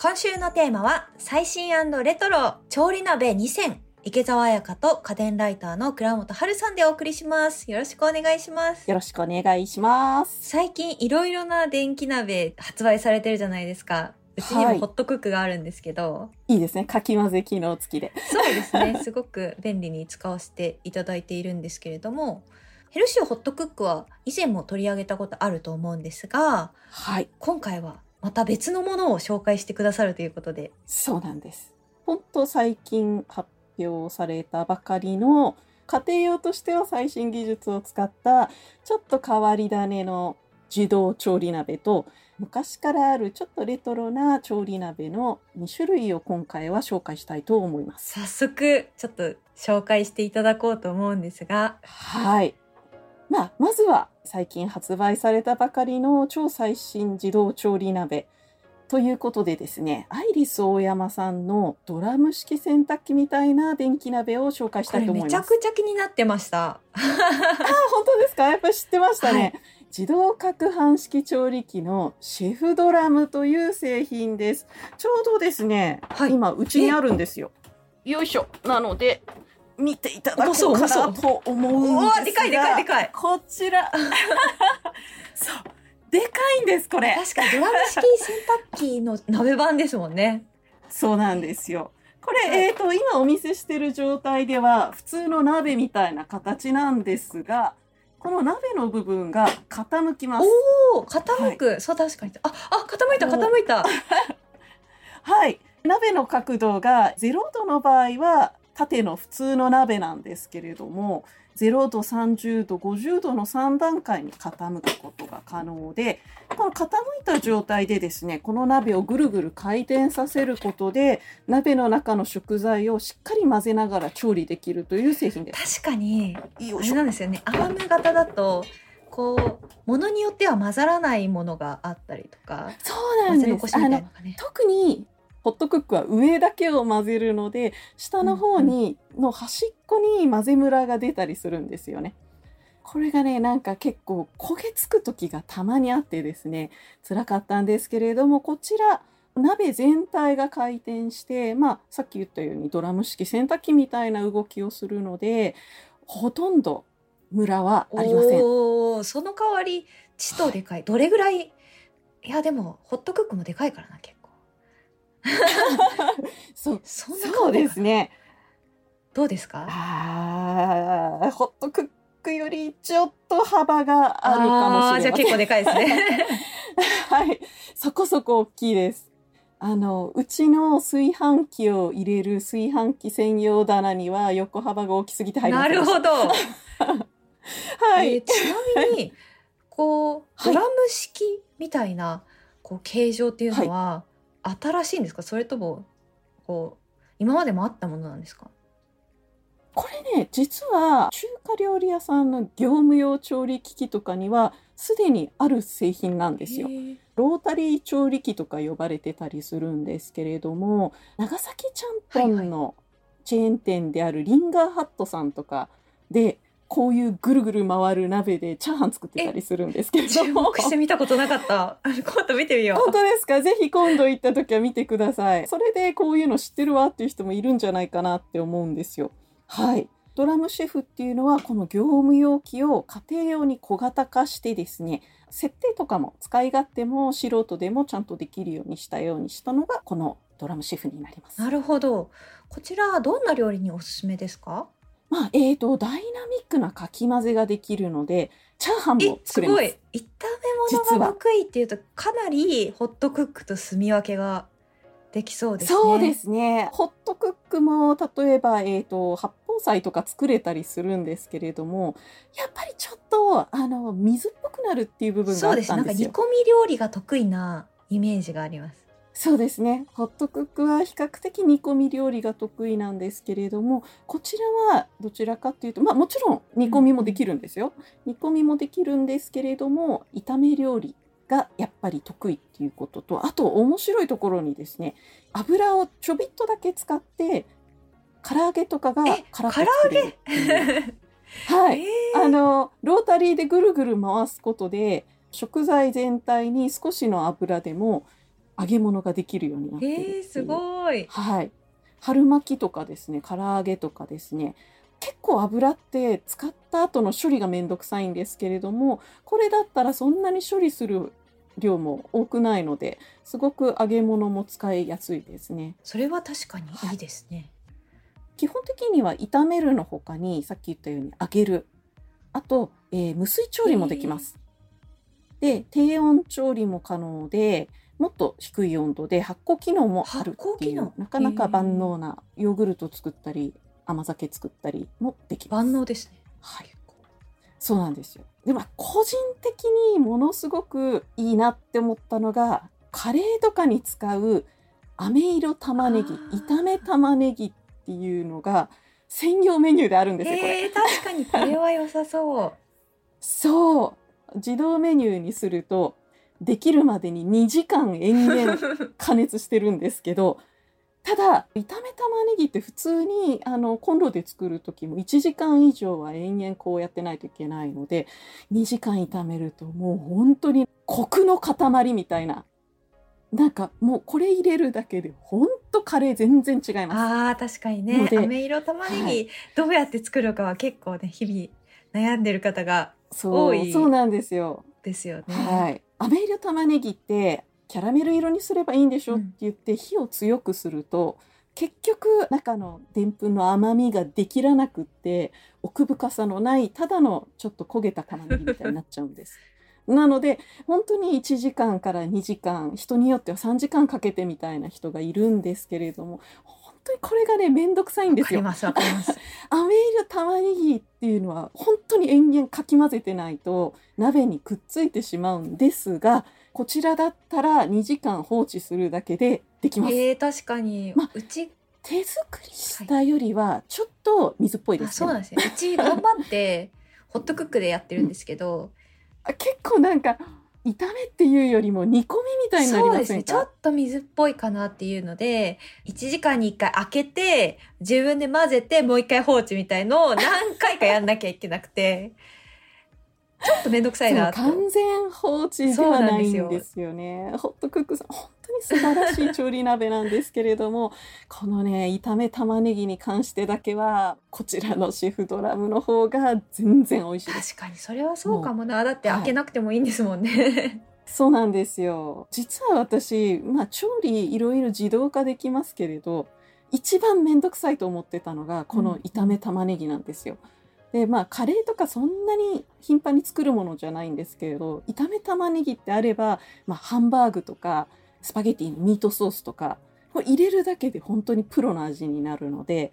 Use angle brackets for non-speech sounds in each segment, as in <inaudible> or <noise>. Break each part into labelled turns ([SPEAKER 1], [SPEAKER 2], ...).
[SPEAKER 1] 今週のテーマは、最新レトロ調理鍋2000池澤彩香と家電ライターの倉本春さんでお送りします。よろしくお願いします。
[SPEAKER 2] よろしくお願いします。
[SPEAKER 1] 最近いろいろな電気鍋発売されてるじゃないですか。うちに
[SPEAKER 2] はい
[SPEAKER 1] もホットクックがあるんですけど、
[SPEAKER 2] いいですね。かき混ぜ機能付きで。
[SPEAKER 1] そうですね。<laughs> すごく便利に使わせていただいているんですけれども、ヘルシオホットクックは以前も取り上げたことあると思うんですが、
[SPEAKER 2] はい。
[SPEAKER 1] 今回はまた別のものを紹介してくださるということで。
[SPEAKER 2] そうなんです。ほんと最近発表されたばかりの家庭用としては最新技術を使ったちょっと変わり種の自動調理鍋と昔からあるちょっとレトロな調理鍋の2種類を今回は紹介したいと思います。
[SPEAKER 1] 早速、ちょっと紹介していただこうと思うんですが、
[SPEAKER 2] はい。まあ、まずは最近発売されたばかりの超最新自動調理鍋ということでですね、アイリス大山さんのドラム式洗濯機みたいな電気鍋を紹介したいと思います。
[SPEAKER 1] めちゃくちゃ気になってました。
[SPEAKER 2] あ、本当ですか？<laughs> やっぱ知ってましたね。
[SPEAKER 1] はい
[SPEAKER 2] 自動攪拌式調理器のシェフドラムという製品です。ちょうどですね、
[SPEAKER 1] はい
[SPEAKER 2] 今うちにあるんですよ。よいしょ。なので、見ていただこ
[SPEAKER 1] う
[SPEAKER 2] うか
[SPEAKER 1] 重そう
[SPEAKER 2] なと思うんですが。
[SPEAKER 1] でかいでかいでかい
[SPEAKER 2] こちら。<laughs> そう。でかいんです、これ。
[SPEAKER 1] 確かにドラム式洗濯機の鍋版ですもんね。
[SPEAKER 2] そうなんですよ。これ、
[SPEAKER 1] はい
[SPEAKER 2] えっ、と、今お見せしてる状態では、普通の鍋みたいな形なんですが、この鍋の部分が傾きます。
[SPEAKER 1] おお傾く、そう確かに。あ、あ、傾いた傾いた。<laughs>
[SPEAKER 2] はい。鍋の角度が0度の場合は縦の普通の鍋なんですけれども、0度、30度、50度の3段階に傾くことが可能で、この傾いた状態でですね、この鍋をぐるぐる回転させることで、鍋の中の食材をしっかり混ぜながら調理できるという製品です。
[SPEAKER 1] 確かに、
[SPEAKER 2] いしょ
[SPEAKER 1] れなんですよね。アーム型だと、こう、ものによっては混ざらないものがあったりとか、
[SPEAKER 2] そうなんです。
[SPEAKER 1] 混ぜ残しみたい
[SPEAKER 2] あの。特にホットクックは上だけを混ぜるので下の方に、の端っこに混ぜムラが出たりするんですよね。これがねなんか結構焦げつく時がたまにあってですね辛かったんですけれどもこちら鍋全体が回転して、まあ、さっき言ったようにドラム式洗濯機みたいな動きをするのでほとんどムラはありません。
[SPEAKER 1] おお、その代わり、ちとでかい。どれぐらい？いや、でも、ホットクックもでかいからな、結構。<laughs>
[SPEAKER 2] そう
[SPEAKER 1] そんな
[SPEAKER 2] そうですね。
[SPEAKER 1] どうですか？
[SPEAKER 2] あーホットクックよりちょっと幅があるかもしれません。
[SPEAKER 1] あーじゃあ結構でかいですね。<laughs>
[SPEAKER 2] はい。そこそこ大きいです。あの、うちの炊飯器を入れる炊飯器専用棚には横幅が大きすぎて入りませ。
[SPEAKER 1] なるほど。<laughs>
[SPEAKER 2] はい。
[SPEAKER 1] えーちなみに、こう、
[SPEAKER 2] はい
[SPEAKER 1] ドラム式みたいな、こう、形状っていうのは、新しいんですか？それとも、こう、今までもあったものなんですか？
[SPEAKER 2] これね、実は中華料理屋さんの業務用調理機器とかにはすでにある製品なんですよ。ロータリー調理器とか呼ばれてたりするんですけれども長崎ちゃんぽんのチェーン店であるリンガーハットさんとかでこういうぐるぐる回る鍋でチャーハン作ってたりするんですけれど。
[SPEAKER 1] 注
[SPEAKER 2] も
[SPEAKER 1] 目してみたことなかった。<laughs> 今度見てみよ
[SPEAKER 2] 本当ですか？ぜひ今度行った時は見てください。それでこういうの知ってるわっていう人もいるんじゃないかなって思うんですよ。はい。ドラムシェフっていうのはこの業務用機を家庭用に小型化してですね設定とかも使い勝手も素人でもちゃんとできるようにしたようにしたのがこのドラムシェフになります。
[SPEAKER 1] なるほど。こちら、どんな料理におすすめですか？
[SPEAKER 2] まあ、えーと、ダイナミックなかき混ぜができるので、チャーハン
[SPEAKER 1] え
[SPEAKER 2] も、作れます。
[SPEAKER 1] すごい。炒め物が得意っていうと、かなりホットクックと住み分けができそうですね。
[SPEAKER 2] そうですね。ホットクックも、例えば、えーと、八宝菜とか作れたりするんですけれども、やっぱりちょっと、あの、水っぽくなるっていう部分があっ
[SPEAKER 1] そうです。なんか
[SPEAKER 2] たんですよ。
[SPEAKER 1] 煮込み料理が得意なイメージがあります。
[SPEAKER 2] そうですね。ホットクックは比較的煮込み料理が得意なんですけれども、こちらはどちらかというと、まあもちろん煮込みもできるんですよ。煮込みもできるんですけれども、炒め料理がやっぱり得意っていうことと、あと面白いところにですね、油をちょびっとだけ使って、唐揚げとかが
[SPEAKER 1] え
[SPEAKER 2] 辛く作れる。<laughs> はい。
[SPEAKER 1] え
[SPEAKER 2] あの、ロータリーでぐるぐる回すことで、食材全体に少しの油でも揚げ物ができるようになってるっていう。
[SPEAKER 1] えー、すごい。
[SPEAKER 2] はい。春巻きとかですね、唐揚げとかですね、結構油って使った後の処理がめんどくさいんですけれども、これだったらそんなに処理する量も多くないので、すごく揚げ物も使いやすいですね。
[SPEAKER 1] それは確かにいいですね。
[SPEAKER 2] 基本的には炒めるの他に、さっき言ったように揚げる。あと、えー無水調理もできます。で、低温調理も可能で、もっと低い温度で発酵機能もある
[SPEAKER 1] 発酵機能？
[SPEAKER 2] っていう、なかなか万能なヨーグルト作ったり、甘酒作ったりもできます。
[SPEAKER 1] 万能ですね。
[SPEAKER 2] はい。そうなんですよ。でも、個人的にものすごくいいなって思ったのが、カレーとかに使う飴色玉ねぎ、炒め玉ねぎっていうのが専用メニューであるんですよ、これ。
[SPEAKER 1] えー、確かにこれは良さそう。<laughs>
[SPEAKER 2] そう。自動メニューにすると、できるまでに2時間延々 <laughs> 加熱してるんですけど、ただ、炒め玉ねぎって普通にあのコンロで作る時も1時間以上は延々こうやってないといけないので、2時間炒めるともう本当にコクの塊みたいな。なんかもうこれ入れるだけで本当カレー全然違います。
[SPEAKER 1] ああ、確かにね。飴色玉ねぎ、
[SPEAKER 2] はい
[SPEAKER 1] どうやって作るかは結構ね、日々悩んでる方が多い
[SPEAKER 2] そうなんですよ。
[SPEAKER 1] ですよね。
[SPEAKER 2] はい。飴色玉ねぎってキャラメル色にすればいいんでしょ
[SPEAKER 1] うん
[SPEAKER 2] って言って火を強くすると、結局中のでんぷんの甘みができらなくって奥深さのないただのちょっと焦げた玉ねぎみたいになっちゃうんです。<laughs> なので本当に1時間から2時間人によっては3時間かけてみたいな人がいるんですけれども本当にこれがねめんどくさいんですよ。
[SPEAKER 1] わかります、わかります。<laughs>
[SPEAKER 2] 飴色玉ねぎっていうのは本当に延々かき混ぜてないと鍋にくっついてしまうんですがこちらだったら2時間放置するだけでできます、
[SPEAKER 1] えー、確かに、
[SPEAKER 2] ま
[SPEAKER 1] うち、
[SPEAKER 2] 手作りしたよりはちょっと水っぽいで
[SPEAKER 1] あ、
[SPEAKER 2] す
[SPEAKER 1] そうなんですね。うち頑張って、ホットクックでやってるんですけど、
[SPEAKER 2] あ結構なんか炒めっていうよりも煮込みみたいになり
[SPEAKER 1] そうですね。
[SPEAKER 2] ませんか
[SPEAKER 1] ちょっと水っぽいかなっていうので、1時間に1回開けて、自分で混ぜて、もう1回放置みたいのを何回かやんなきゃいけなくて、ちょっとめんどくさいなと。
[SPEAKER 2] 完全放置ではないんですよね。ホットクックさん本当に素晴らしい調理鍋なんですけれども <laughs> このね炒め玉ねぎに関してだけはこちらのシェフドラムの方が全然美味しい。
[SPEAKER 1] 確かに、それはそうかもな。だって
[SPEAKER 2] はい
[SPEAKER 1] 開けなくてもいいんですもんね。<laughs>
[SPEAKER 2] そうなんですよ。実は私、まあ、調理いろいろ自動化できますけれど一番めんどくさいと思ってたのがこの炒め玉ねぎなんですよ。でまあカレーとかそんなに頻繁に作るものじゃないんですけれど炒め玉ねぎってあれば、まあ、ハンバーグとかスパゲティのミートソースとかこれ入れるだけで本当にプロの味になるので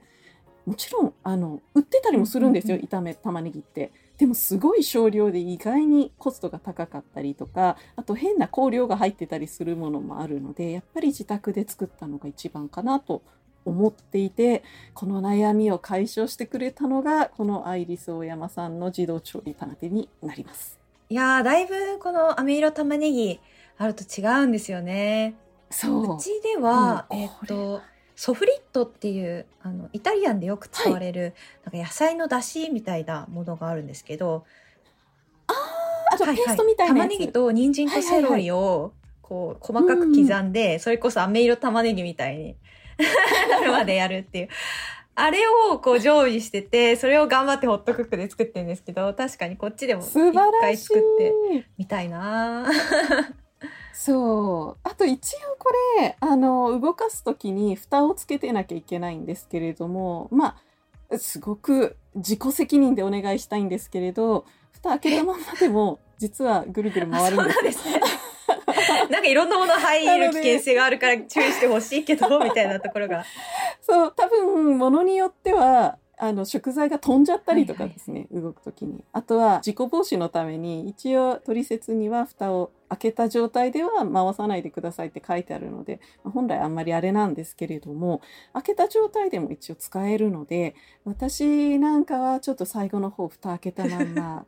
[SPEAKER 2] もちろんあの売ってたりもするんですよ、炒め玉ねぎって。でもすごい少量で意外にコストが高かったりとかあと変な香料が入ってたりするものもあるのでやっぱり自宅で作ったのが一番かなと思っていてこの悩みを解消してくれたのがこのアイリス大山さんの自動調理鍋になります。
[SPEAKER 1] いやー、だいぶこの飴色玉ねぎあると違うんですよね。
[SPEAKER 2] そう。
[SPEAKER 1] うちでは、
[SPEAKER 2] うん。
[SPEAKER 1] えっと、ソフリットっていう、あの、イタリアンでよく使われる、なんか野菜の出汁みたいなものがあるんですけど、
[SPEAKER 2] あとペーストみたいなやつ、
[SPEAKER 1] 玉ねぎと人参とセロリを、こう、細かく刻んで、それこそ飴色玉ねぎみたいになる <laughs> までやるっていう。あれをこう常備してて、それを頑張ってホットクックで作ってるんですけど、確かにこっちでも一回作ってみたいな
[SPEAKER 2] そうあと一応これあの動かす時に蓋をつけてなきゃいけないんですけれどもまあすごく自己責任でお願いしたいんですけれど蓋開けたまんまでも実はぐるぐる回るんです
[SPEAKER 1] そうなんですね。なんかいろんなもの入る危険性があるから注意してほしいけど、<laughs> みたいなところが。
[SPEAKER 2] そう多分ものによってはあの食材が飛んじゃったりとかですね、動く時にあとは事故防止のために一応取説には蓋を開けた状態では回さないでくださいって書いてあるのでまあ本来あんまりあれなんですけれども開けた状態でも一応使えるので私なんかはちょっと最後の方蓋開けたまんま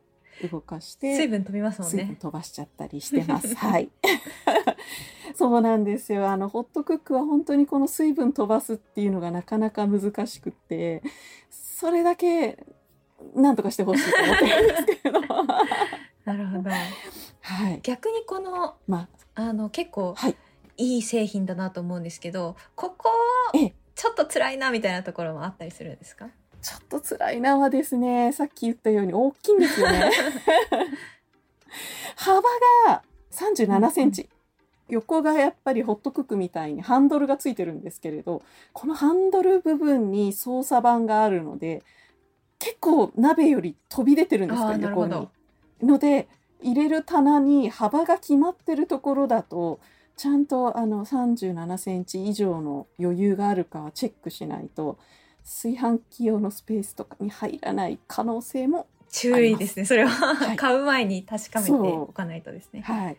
[SPEAKER 2] 動かして <laughs>
[SPEAKER 1] 水分飛びますもん
[SPEAKER 2] 水分
[SPEAKER 1] ね。
[SPEAKER 2] 飛ばしちゃったりしてます。<laughs> はい。<laughs> そうなんですよ。あの、ホットクックは本当にこの水分飛ばすっていうのがなかなか難しくって、それだけ、なんとかしてほしいと思ってるんですけれど。
[SPEAKER 1] なるほど。
[SPEAKER 2] はい。
[SPEAKER 1] 逆にこの、
[SPEAKER 2] ま
[SPEAKER 1] あの、結構
[SPEAKER 2] あ、、はい。
[SPEAKER 1] いい製品だなと思うんですけどここ
[SPEAKER 2] ええ
[SPEAKER 1] ちょっと辛いなみたいなところもあったりするんですか？
[SPEAKER 2] ちょっと辛いなはですね、さっき言ったように大きいんですよね。<laughs> 幅が37センチ。横がやっぱりホットクックみたいにハンドルがついてるんですけれど、このハンドル部分に操作盤があるので、結構鍋より飛び出てるんです
[SPEAKER 1] あ
[SPEAKER 2] よ、横に。ので、入れる棚に幅が決まってるところだと、ちゃんとあの37センチ以上の余裕があるかはチェックしないと、炊飯器用のスペースとかに入らない可能性も
[SPEAKER 1] 注意ですね。それは、
[SPEAKER 2] はい。
[SPEAKER 1] 買う前に確かめておかないとですね。
[SPEAKER 2] はい。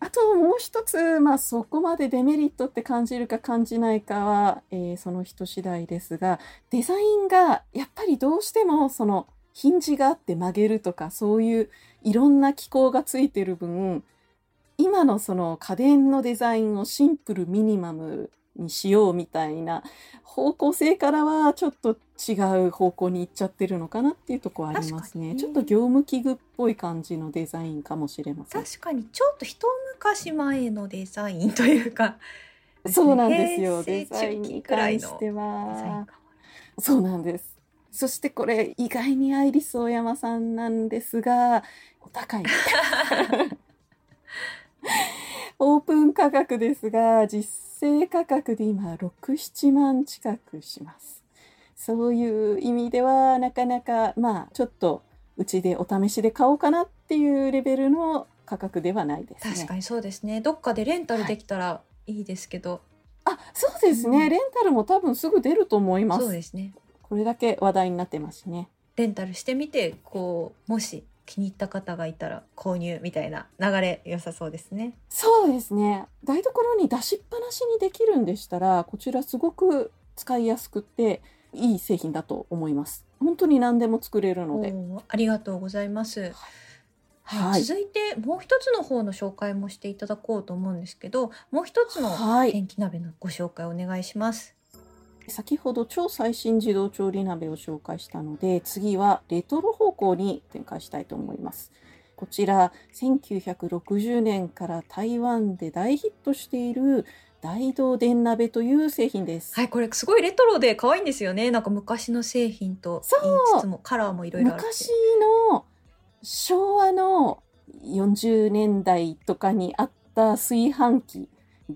[SPEAKER 2] あともう一つ、まあ、そこまでデメリットって感じるか感じないかは、えーその人次第ですがデザインがやっぱりどうしてもそのヒンジがあって曲げるとかそういういろんな機構がついてる分今のその家電のデザインをシンプルミニマムにしようみたいな方向性からはちょっと違う方向に行っちゃってるのかなっていうところはありますね。ちょっと業務器具っぽい感じのデザインかもしれません。
[SPEAKER 1] 確かにちょっと一昔前のデザインというか
[SPEAKER 2] そうなんですよ。デザインに関しては。
[SPEAKER 1] か
[SPEAKER 2] そうなんです。そしてこれ意外にアイリスオーヤマさんなんですが、お高い。<laughs> オープン価格ですが、実勢価格で今6、7万近くします。そういう意味ではなかなかまあちょっとうちでお試しで買おうかなっていうレベルの価格ではないですね。
[SPEAKER 1] 確かにそうですねどっかでレンタルできたらいいですけど、
[SPEAKER 2] あ、そうですね。
[SPEAKER 1] うん
[SPEAKER 2] レンタルも多分すぐ出ると思います。
[SPEAKER 1] そうですね
[SPEAKER 2] これだけ話題になってますね。
[SPEAKER 1] レンタルしてみてこうもし気に入った方がいたら購入みたいな流れ良さそうですね
[SPEAKER 2] そうですね。台所に出しっぱなしにできるんでしたら、こちらすごく使いやすくていい製品だと思います。本当に何でも作れるので。
[SPEAKER 1] ありがとうございます、
[SPEAKER 2] はい。
[SPEAKER 1] 続いてもう一つの方の紹介もしていただこうと思うんですけどもう一つの
[SPEAKER 2] はい。
[SPEAKER 1] 電気鍋のご紹介お願いします
[SPEAKER 2] 先ほど超最新自動調理鍋を紹介したので、次はレトロ方向に展開したいと思います。こちら、1960年から台湾で大ヒットしている大道電鍋という製品です。
[SPEAKER 1] はいこれすごいレトロで可愛いんですよねなんか昔の製品と言いつつもカラーもいろいろある
[SPEAKER 2] 昔の昭和の40年代とかにあった炊飯器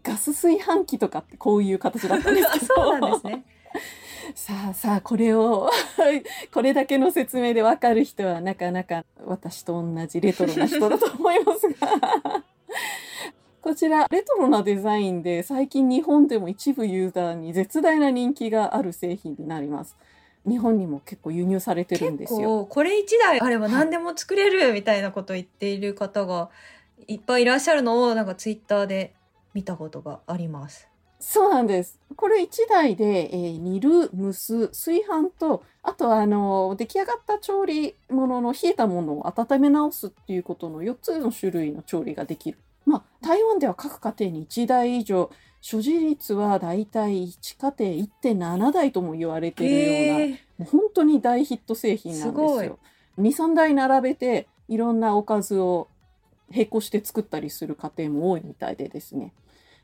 [SPEAKER 2] ガス炊飯器とかってこういう形だったんですけど。<laughs>
[SPEAKER 1] そうなんですね。<laughs>
[SPEAKER 2] さあさあこれを <laughs> これだけの説明でわかる人はなかなか私と同じレトロな人だと思いますが。こちらレトロなデザインで最近日本でも一部ユーザーに絶大な人気がある製品になります。日本にも結構輸入されてるんで
[SPEAKER 1] 結
[SPEAKER 2] すよ。
[SPEAKER 1] 構これ一台あれば何でも作れるみたいなことを言っている方がいっぱいいらっしゃるのをなんかツイッターで見たことがあります。
[SPEAKER 2] そうなんです。これ1台で、えー煮る、蒸す、炊飯と、あとあの、出来上がった調理物の冷えたものを温め直すっていうことの4つの種類の調理ができる。まあ、台湾では各家庭に1台以上、所持率はだいたい1家庭1.7台とも言われているような、
[SPEAKER 1] えー
[SPEAKER 2] もう本当に大ヒット製品なんですよ。2、3台並べていろんなおかずを並行して作ったりする家庭も多いみたいでですね。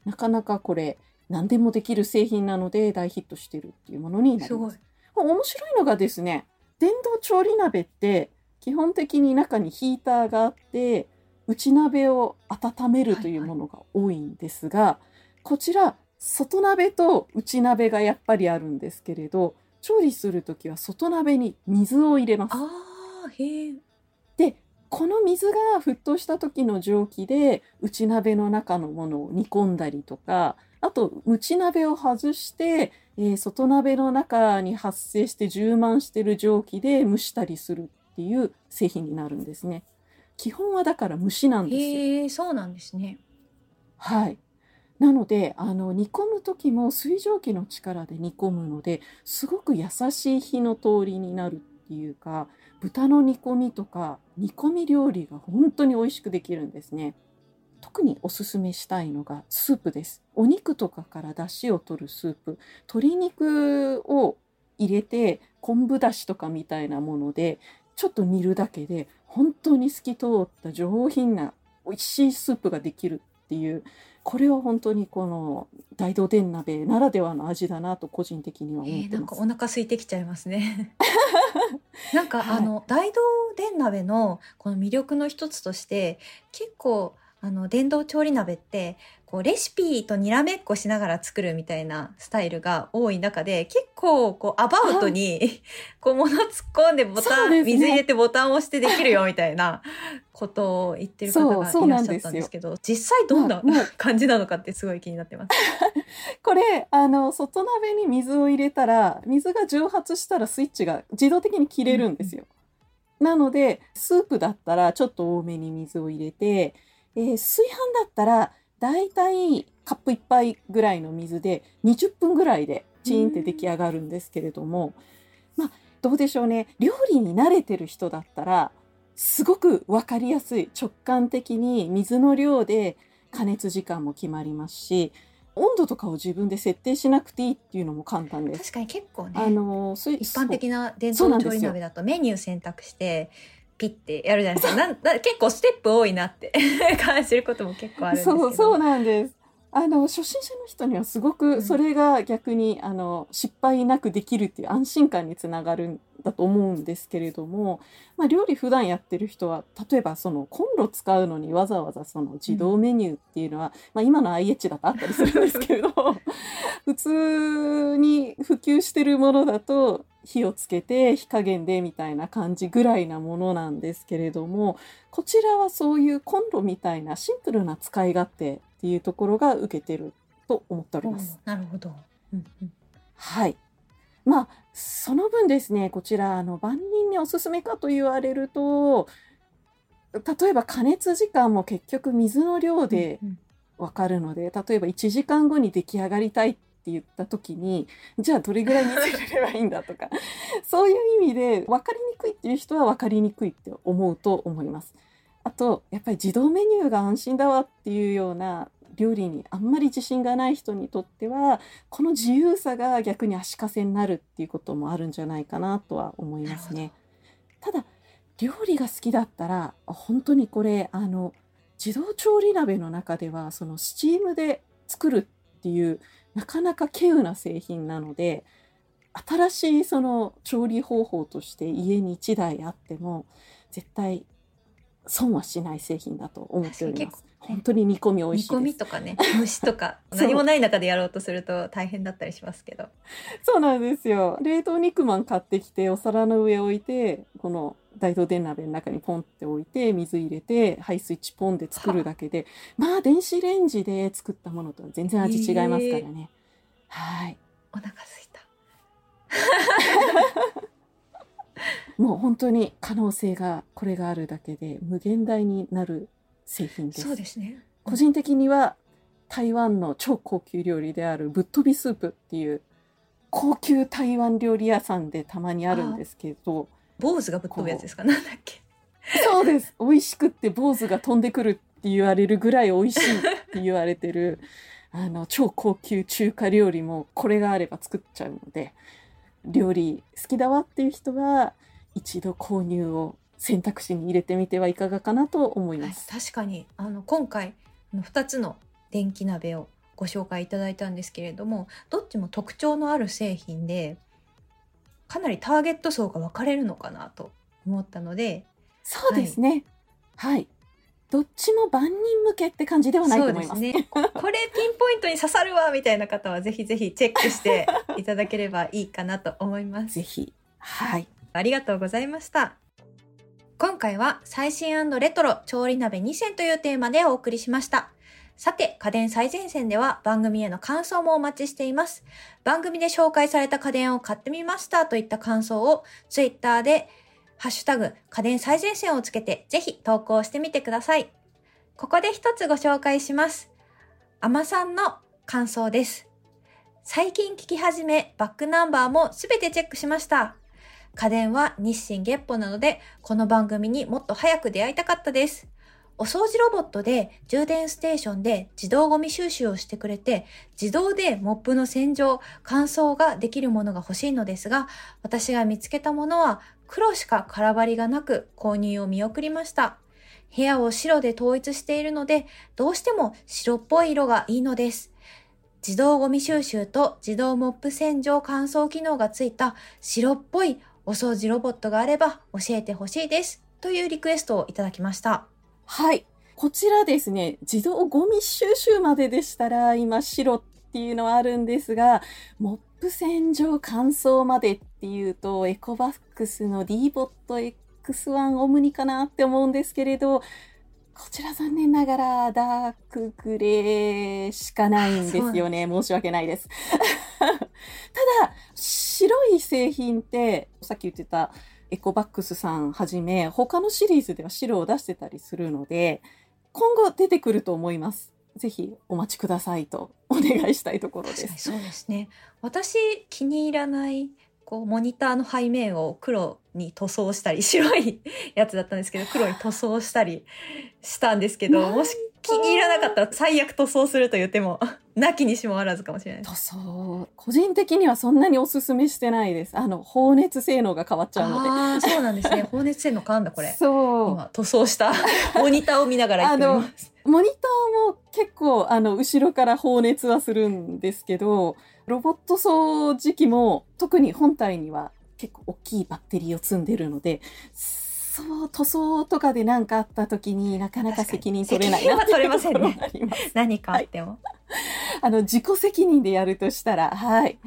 [SPEAKER 2] なかなかこれ何でもできる製品なので大ヒットしてるっていうものになります。。面白いのがですね、電動調理鍋って基本的に中にヒーターがあって内鍋を温めるというものが多いんですが、こちら外鍋と内鍋がやっぱりあるんですけれど調理する時は外鍋に水を入れます。
[SPEAKER 1] ああへ
[SPEAKER 2] この水が沸騰した時の蒸気で内鍋の中のものを煮込んだりとかあと内鍋を外して、えー外鍋の中に発生して充満してる蒸気で蒸したりするっていう製品になるんですね。基本はだから蒸しなんですよ。
[SPEAKER 1] へえそうなんですね。
[SPEAKER 2] はい。なのであの煮込む時も水蒸気の力で煮込むのですごく優しい火の通りになるっていうか豚の煮込みとか煮込み料理が本当に美味しくできるんですね。特におすすめしたいのがスープです。お肉とかから出汁を取るスープ。鶏肉を入れて昆布だしとかみたいなものでちょっと煮るだけで本当に透き通った上品な美味しいスープができるっていうこれは本当にこの大道電鍋ならではの味だなと個人的には思
[SPEAKER 1] えー、
[SPEAKER 2] ってます。
[SPEAKER 1] なんかお腹空いてきちゃいますね。<laughs> なんか、
[SPEAKER 2] はい
[SPEAKER 1] あの大道電鍋のこの魅力の一つとして結構あの電動調理鍋ってこうレシピとにらめっこしながら作るみたいなスタイルが多い中で結構こうアバウトに <laughs> こう物突っ込んでボタン、
[SPEAKER 2] ね
[SPEAKER 1] 水入れてボタンを押してできるよみたいなことを言ってる方がいらっしゃったんですけど実際どんな感じなのかってすごい気になってます。<laughs>
[SPEAKER 2] これあの外鍋に水を入れたら水が蒸発したらスイッチが自動的に切れるんですよ。なのでスープだったらちょっと多めに水を入れて、えー炊飯だったらだいたいカップ1杯ぐらいの水で20分ぐらいでチーンって出来上がるんですけれども、まあどうでしょうね。料理に慣れてる人だったらすごく分かりやすい直感的に水の量で加熱時間も決まりますし温度とかを自分で設定しなくていいっていうのも簡単です。
[SPEAKER 1] 確かに結構ね
[SPEAKER 2] あのそ
[SPEAKER 1] 一般的な伝
[SPEAKER 2] そうなんですよ
[SPEAKER 1] 統調理鍋だとメニュー選択してピッてやるじゃないですか。なんだ結構ステップ多いなって <laughs> 感じることも結構あるんですけど。
[SPEAKER 2] そうそうなんです。あの初心者の人にはすご
[SPEAKER 1] うん。
[SPEAKER 2] くそれが逆に、あの失敗なくできるっていう安心感につながるんだと思うんですけれども、まあ、料理普段やってる人は例えばそのコンロ使うのにわざわざその自動メニューっていうのは、まあ、今の IH だとあったりするんですけれど <laughs> 普通に普及してるものだと火をつけて火加減でみたいな感じぐらいなものなんですけれどもこちらはそういうコンロみたいなシンプルな使い勝手っていうところが受けてると思っており
[SPEAKER 1] うん
[SPEAKER 2] ます。
[SPEAKER 1] なるほど。うんうん
[SPEAKER 2] はい。まあその分ですねこちらあの万人におすすめかと言われると例えば加熱時間も結局水の量で
[SPEAKER 1] うん
[SPEAKER 2] わかるので例えば1時間後に出来上がりたいって言った時にじゃあどれぐらい水入れればいいんだとか <laughs> そういう意味で分かりにくいっていう人は分かりにくいって思うと思います。あとやっぱり自動メニューが安心だわっていうような料理にあんまり自信がない人にとってはこの自由さが逆に足かせになるっていうこともあるんじゃないかなとは思いますね。ただ料理が好きだったら本当にこれあの自動調理鍋の中ではそのスチームで作るっていうなかなか稀有な製品なので新しいその調理方法として家に1台あっても絶対損はしない製品だと思っております本当に煮込み美味
[SPEAKER 1] 煮込
[SPEAKER 2] しいです。
[SPEAKER 1] みとかね <laughs> 蒸しとか何もない中でやろうとすると大変だったりしますけど。
[SPEAKER 2] そうなんですよ。冷凍肉まん買ってきてお皿の上置いてこの大道電鍋の中にポンって置いて水入れてはいスイッチポンで作るだけでまあ電子レンジで作ったものとは全然味違いますからね。はい。
[SPEAKER 1] お腹すいた。<laughs>
[SPEAKER 2] もう本当に可能性がこれがあるだけで無限大になる製品です。
[SPEAKER 1] そうですね。
[SPEAKER 2] 個人的には台湾の超高級料理であるぶっ飛びスープっていう高級台湾料理屋さんでたまにあるんですけど
[SPEAKER 1] 坊主がぶっ飛ぶやつですか。なんだっけ？
[SPEAKER 2] そうです美味しくって坊主が飛んでくるって言われるぐらい美味しいって言われてる <laughs> あの超高級中華料理もこれがあれば作っちゃうので料理好きだわっていう人は一度購入を選択肢に入れてみてはいかがかなと思い
[SPEAKER 1] はい
[SPEAKER 2] ます。
[SPEAKER 1] 確かにあの今回あの2つの電気鍋をご紹介いただいたんですけれどもどっちも特徴のある製品でかなりターゲット層が分かれるのかなと思ったので
[SPEAKER 2] そうですね。はい。どっちも万人向けって感じではないと思います
[SPEAKER 1] ね <laughs> これピンポイントに刺さるわみたいな方はぜひぜひチェックしていただければいいかなと思います <laughs>
[SPEAKER 2] ぜ。ひ。はい。
[SPEAKER 1] ありがとうございました。今回は最新レトロ調理鍋2選というテーマでお送りしました。さて、家電最前線では番組への感想もお待ちしています。番組で紹介された家電を買ってみましたといった感想を Twitter でハッシュタグ家電最前線をつけてぜひ投稿してみてください。ここで一つご紹介します。あまさんの感想です。最近聞き始め、バックナンバーもすべてチェックしました。家電は日清月歩なので、この番組にもっと早く出会いたかったです。お掃除ロボットで充電ステーションで自動ゴミ収集をしてくれて、自動でモップの洗浄、乾燥ができるものが欲しいのですが、私が見つけたものは黒しか空張りがなく購入を見送りました。部屋を白で統一しているので、どうしても白っぽい色がいいのです。自動ゴミ収集と自動モップ洗浄乾燥機能がついた白っぽいお掃除ロボットがあれば教えてほしいです。というリクエストをいただきました。
[SPEAKER 2] はい。こちらですね、自動ゴミ収集まででしたら、今白っていうのはあるんですが、モップ洗浄乾燥までっていうと、エコバックスの D ボット X1 オムニかなって思うんですけれど、こちら残念ながらダークグレーしかないんですよね。申し訳ないです。<laughs> ただ、白い製品って、さっき言ってたエコバックスさんはじめ、他のシリーズでは白を出してたりするので、今後出てくると思います。ぜひお待ちくださいとお願いしたいところです。
[SPEAKER 1] そうですね。私気に入らないこうモニターの背面を黒に塗装したり白いやつだったんですけど黒に塗装したりしたんですけどもし気に入らなかったら最悪塗装すると言っても <laughs> なきにしもあらずかもしれない。
[SPEAKER 2] 塗装、個人的にはそんなにおすすめしてないです。あの、放熱性能が変わっちゃうので。
[SPEAKER 1] ああそうなんですね。<laughs> 放熱性能変わんだこれ。
[SPEAKER 2] そう。
[SPEAKER 1] 今塗装した <laughs> モニターを見ながら言ってみます。
[SPEAKER 2] モニターも結構、あの、後ろから放熱はするんですけど、ロボット掃除機も特に本体には結構大きいバッテリーを積んでるので、そう、塗装とかで何かあった時になかなか責任取れないなっていうところがあります。
[SPEAKER 1] 何かあっても。
[SPEAKER 2] あの、自己責任でやるとしたら、はい。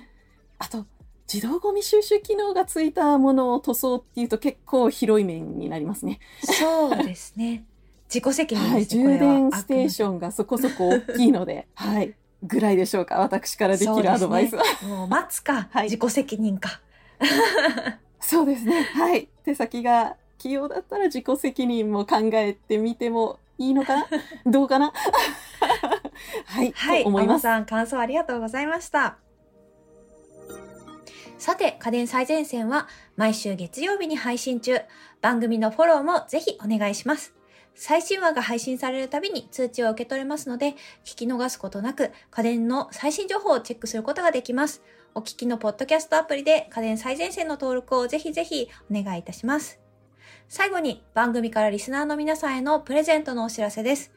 [SPEAKER 2] あと、自動ゴミ収集機能がついたものを塗装っていうと結構広い面になりますね。
[SPEAKER 1] そうですね。自己責任
[SPEAKER 2] はい。充電ステー
[SPEAKER 1] ョ
[SPEAKER 2] ションがそこそこ大きいので、はい。ぐらいでしょうか。私からできるアドバイスは。
[SPEAKER 1] もう待つか、
[SPEAKER 2] はい
[SPEAKER 1] 自己責任か。
[SPEAKER 2] そうですね。はい。手先が器用だったら自己責任も考えてみてもいいのかな？<laughs> どうかな？<laughs> はい。
[SPEAKER 1] はい、
[SPEAKER 2] と思います。
[SPEAKER 1] さん、感想ありがとうございました。さて、家電最前線は毎週月曜日に配信中。番組のフォローもぜひお願いします。最新話が配信されるたびに通知を受け取れますので、聞き逃すことなく家電の最新情報をチェックすることができます。お聞きのポッドキャストアプリで家電最前線の登録をぜひぜひお願いいたします。最後に番組からリスナーの皆さんへのプレゼントのお知らせです。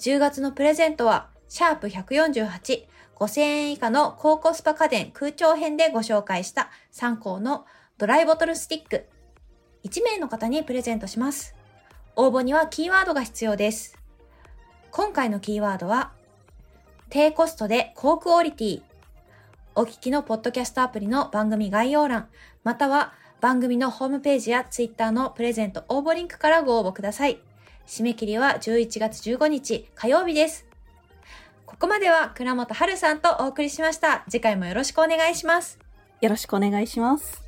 [SPEAKER 1] 10月のプレゼントは、シャープ148、5000円以下の高コスパ家電空調編でご紹介した3項のドライボトルスティック。1名の方にプレゼントします。応募にはキーワードが必要です。今回のキーワードは、低コストで高クオリティ。お聞きのポッドキャストアプリの番組概要欄、または番組のホームページやツイッターのプレゼント応募リンクからご応募ください。締め切りは11月15日火曜日です。ここまでは倉本春さんとお送りしました。次回もよろしくお願いします。
[SPEAKER 2] よろしくお願いします。